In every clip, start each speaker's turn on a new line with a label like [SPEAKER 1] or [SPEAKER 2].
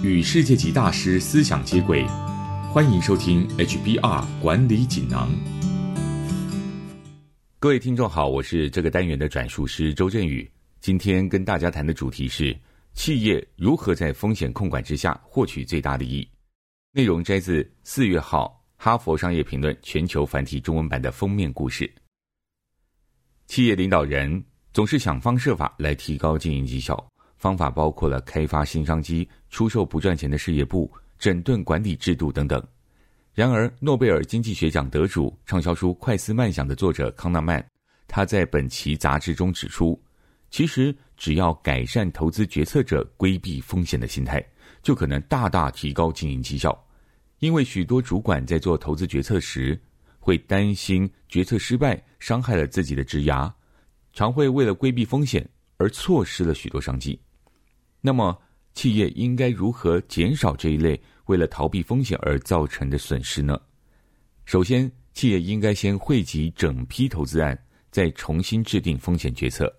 [SPEAKER 1] 与世界级大师思想接轨，欢迎收听 HBR 管理锦囊。
[SPEAKER 2] 各位听众好，我是这个单元的转述师周振宇。今天跟大家谈的主题是企业如何在风险控管之下获取最大利益。内容摘自四月号《哈佛商业评论》全球繁体中文版的封面故事。企业领导人总是想方设法来提高经营绩效。方法包括了开发新商机、出售不赚钱的事业部、整顿管理制度等等。然而，诺贝尔经济学奖得主、畅销书《快思慢想》的作者康纳曼，他在本期杂志中指出，其实只要改善投资决策者规避风险的心态，就可能大大提高经营绩效。因为许多主管在做投资决策时，会担心决策失败伤害了自己的职涯，常会为了规避风险而错失了许多商机。那么，企业应该如何减少这一类为了逃避风险而造成的损失呢？首先，企业应该先汇集整批投资案，再重新制定风险决策。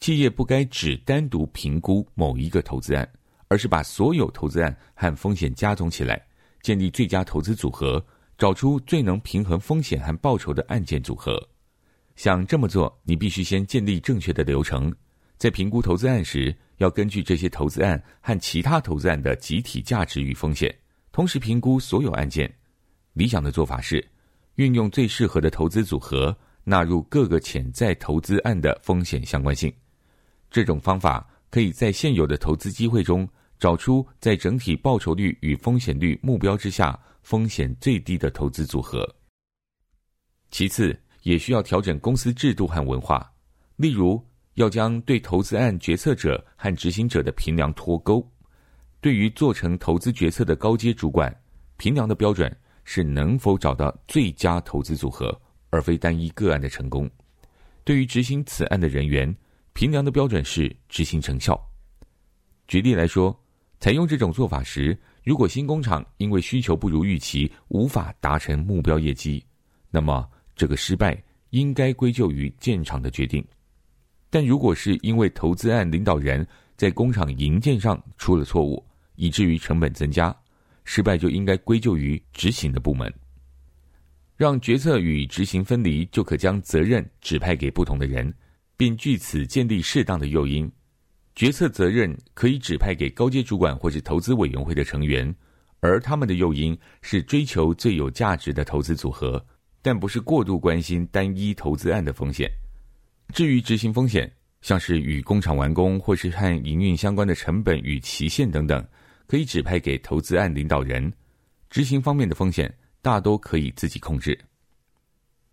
[SPEAKER 2] 企业不该只单独评估某一个投资案，而是把所有投资案和风险加总起来，建立最佳投资组合，找出最能平衡风险和报酬的案件组合。想这么做，你必须先建立正确的流程，在评估投资案时。要根据这些投资案和其他投资案的集体价值与风险，同时评估所有案件。理想的做法是，运用最适合的投资组合，纳入各个潜在投资案的风险相关性。这种方法可以在现有的投资机会中，找出在整体报酬率与风险率目标之下风险最低的投资组合。其次，也需要调整公司制度和文化，例如。要将对投资案决策者和执行者的评量脱钩。对于做成投资决策的高阶主管，评量的标准是能否找到最佳投资组合，而非单一个案的成功。对于执行此案的人员，评量的标准是执行成效。举例来说，采用这种做法时，如果新工厂因为需求不如预期，无法达成目标业绩，那么这个失败应该归咎于建厂的决定。但如果是因为投资案领导人在工厂营建上出了错误，以至于成本增加，失败就应该归咎于执行的部门。让决策与执行分离，就可将责任指派给不同的人，并据此建立适当的诱因。决策责任可以指派给高阶主管或是投资委员会的成员，而他们的诱因是追求最有价值的投资组合，但不是过度关心单一投资案的风险。至于执行风险，像是与工厂完工或是和营运相关的成本与期限等等，可以指派给投资案领导人。执行方面的风险大都可以自己控制。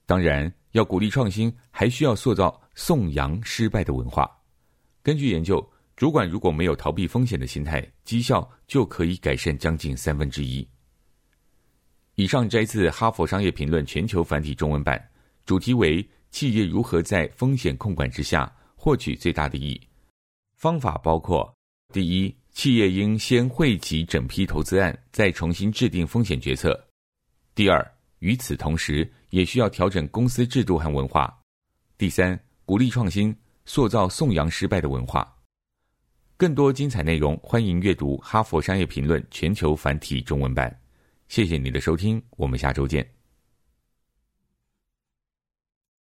[SPEAKER 2] 当然，要鼓励创新，还需要塑造颂扬失败的文化。根据研究，主管如果没有逃避风险的心态，绩效就可以改善将近三分之一。以上摘自《哈佛商业评论》全球繁体中文版，主题为。企业如何在风险控管之下获取最大的利益？方法包括：第一，企业应先汇集整批投资案，再重新制定风险决策；第二，与此同时，也需要调整公司制度和文化；第三，鼓励创新，塑造颂扬失败的文化。更多精彩内容，欢迎阅读《哈佛商业评论》全球繁体中文版。谢谢你的收听，我们下周见。